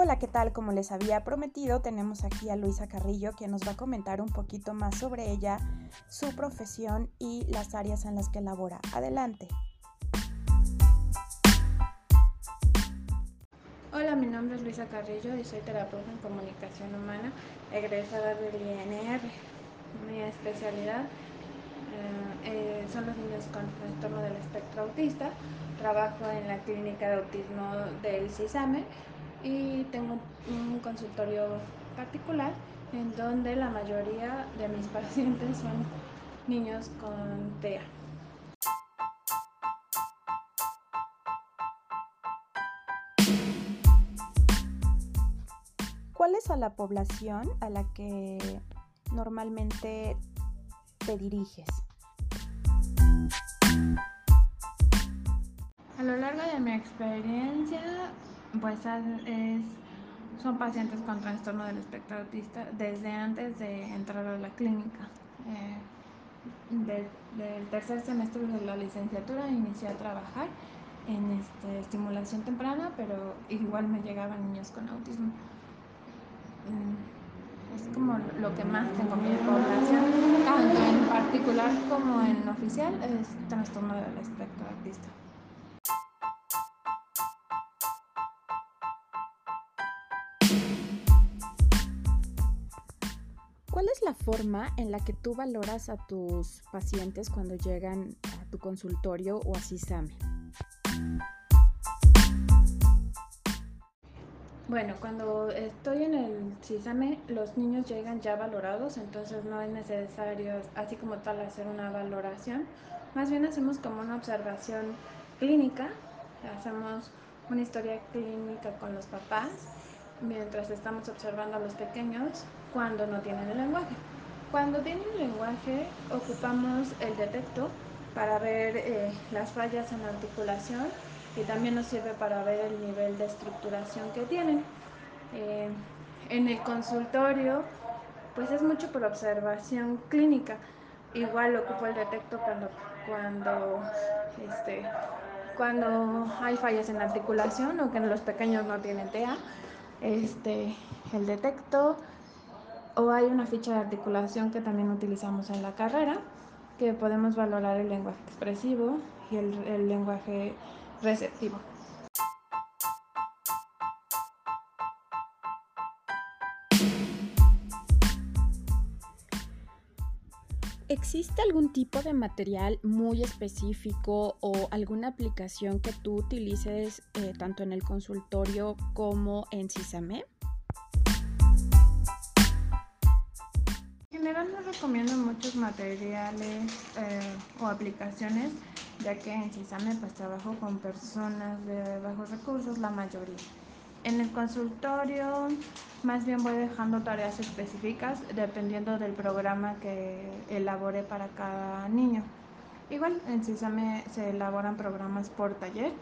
Hola, ¿qué tal? Como les había prometido, tenemos aquí a Luisa Carrillo, quien nos va a comentar un poquito más sobre ella, su profesión y las áreas en las que labora. Adelante. Hola, mi nombre es Luisa Carrillo y soy terapeuta en comunicación humana, egresada del INR. Mi especialidad eh, eh, son los niños con trastorno del espectro autista. Trabajo en la clínica de autismo del CISAME y tengo un consultorio particular en donde la mayoría de mis pacientes son niños con TEA. ¿Cuál es a la población a la que normalmente te diriges? A lo largo de mi experiencia, pues es, son pacientes con trastorno del espectro autista desde antes de entrar a la clínica. Eh, del tercer semestre de la licenciatura inicié a trabajar en este, estimulación temprana, pero igual me llegaban niños con autismo. Mm, es como lo que más tengo mi población, tanto en particular como en oficial, es trastorno del espectro autista. Es la forma en la que tú valoras a tus pacientes cuando llegan a tu consultorio o a CISAME? Bueno, cuando estoy en el CISAME, los niños llegan ya valorados, entonces no es necesario, así como tal, hacer una valoración. Más bien hacemos como una observación clínica, hacemos una historia clínica con los papás mientras estamos observando a los pequeños cuando no tienen el lenguaje. Cuando tienen lenguaje ocupamos el detecto para ver eh, las fallas en la articulación y también nos sirve para ver el nivel de estructuración que tienen. Eh, en el consultorio pues es mucho por observación clínica. Igual ocupo el detecto cuando, cuando, este, cuando hay fallas en la articulación o que los pequeños no tienen TEA este, el detecto o hay una ficha de articulación que también utilizamos en la carrera que podemos valorar el lenguaje expresivo y el, el lenguaje receptivo. ¿Existe algún tipo de material muy específico o alguna aplicación que tú utilices eh, tanto en el consultorio como en CISAME? En general no recomiendo muchos materiales eh, o aplicaciones, ya que en CISAME pues trabajo con personas de bajos recursos, la mayoría. En el consultorio más bien voy dejando tareas específicas dependiendo del programa que elabore para cada niño. Igual en CISAME se elaboran programas por taller,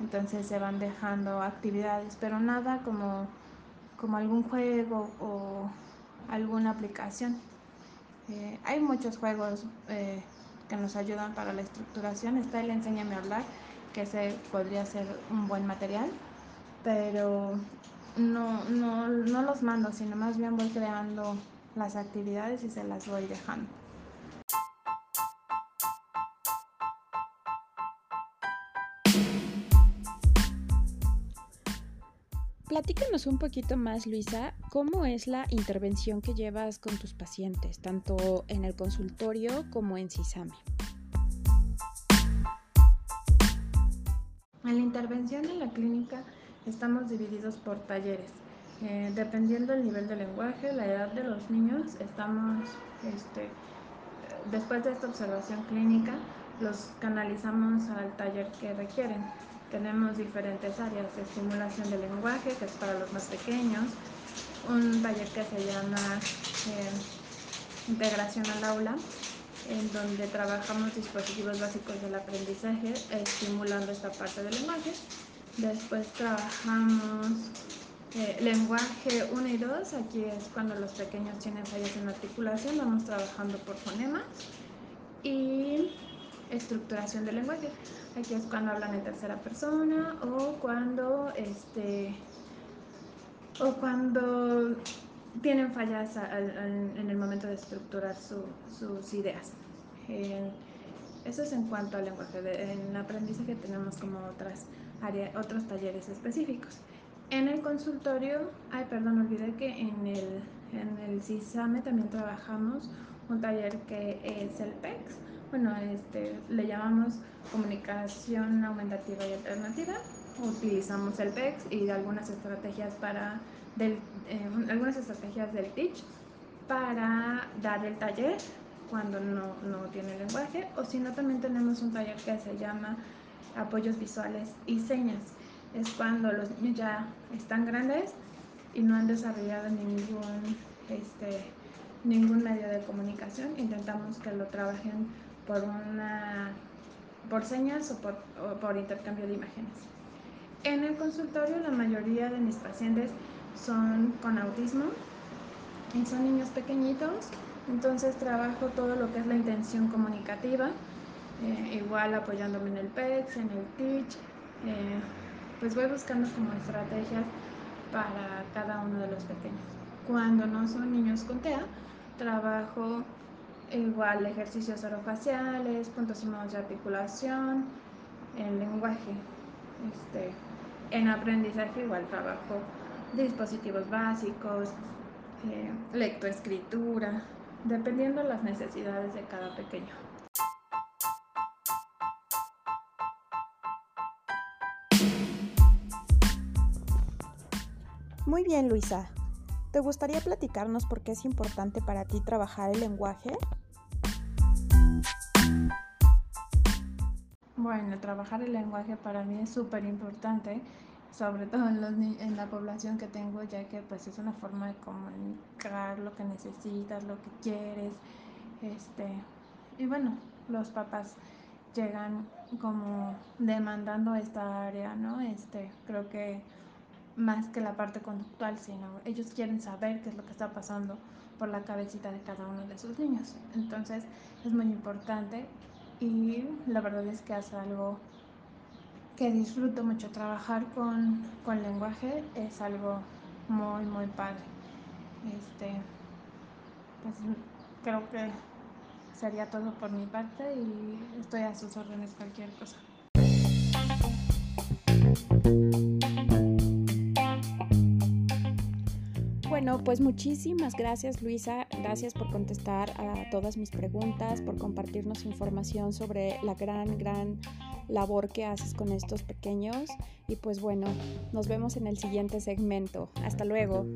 entonces se van dejando actividades, pero nada como, como algún juego o alguna aplicación. Eh, hay muchos juegos eh, que nos ayudan para la estructuración. Está el Enséñame a hablar, que se podría ser un buen material pero no, no, no los mando, sino más bien voy creando las actividades y se las voy dejando. Platícanos un poquito más, Luisa, cómo es la intervención que llevas con tus pacientes, tanto en el consultorio como en CISAME. En la intervención en la clínica estamos divididos por talleres. Eh, dependiendo del nivel de lenguaje, la edad de los niños, estamos, este, después de esta observación clínica, los canalizamos al taller que requieren. Tenemos diferentes áreas, de estimulación del lenguaje, que es para los más pequeños, un taller que se llama eh, integración al aula, en donde trabajamos dispositivos básicos del aprendizaje, estimulando esta parte del lenguaje. Después trabajamos eh, lenguaje 1 y 2, aquí es cuando los pequeños tienen fallas en articulación, vamos trabajando por fonemas. Y estructuración del lenguaje, aquí es cuando hablan en tercera persona o cuando este, o cuando tienen fallas en el momento de estructurar sus ideas. eso es en cuanto al lenguaje. en aprendizaje tenemos como otras otros talleres específicos. En el consultorio, ay, perdón, olvidé que en el, en el CISAME también trabajamos un taller que es el PEX. Bueno, este, le llamamos comunicación aumentativa y alternativa. Utilizamos el PEX y algunas estrategias para del, eh, algunas estrategias del Teach para dar el taller cuando no, no tiene lenguaje o si no también tenemos un taller que se llama apoyos visuales y señas. Es cuando los niños ya están grandes y no han desarrollado ningún este, ningún medio de comunicación. Intentamos que lo trabajen por una por señas o por, o por intercambio de imágenes. En el consultorio la mayoría de mis pacientes son con autismo y son niños pequeñitos, entonces trabajo todo lo que es la intención comunicativa, eh, igual apoyándome en el PEX, en el TEACH, eh, pues voy buscando como estrategias para cada uno de los pequeños. Cuando no son niños con TEA, trabajo igual ejercicios orofaciales, puntos y modos de articulación, en lenguaje. Este, en aprendizaje igual trabajo dispositivos básicos, eh, lectoescritura, dependiendo las necesidades de cada pequeño. Muy bien, Luisa. ¿Te gustaría platicarnos por qué es importante para ti trabajar el lenguaje? Bueno, trabajar el lenguaje para mí es súper importante sobre todo en, los, en la población que tengo, ya que pues es una forma de comunicar lo que necesitas, lo que quieres, este, y bueno, los papás llegan como demandando esta área, ¿no? Este, creo que más que la parte conductual, sino ellos quieren saber qué es lo que está pasando por la cabecita de cada uno de sus niños. Entonces es muy importante y la verdad es que hace algo que disfruto mucho. Trabajar con, con lenguaje es algo muy, muy padre. Este, pues creo que sería todo por mi parte y estoy a sus órdenes cualquier cosa. Bueno, pues muchísimas gracias Luisa, gracias por contestar a todas mis preguntas, por compartirnos información sobre la gran, gran labor que haces con estos pequeños y pues bueno, nos vemos en el siguiente segmento. Hasta luego.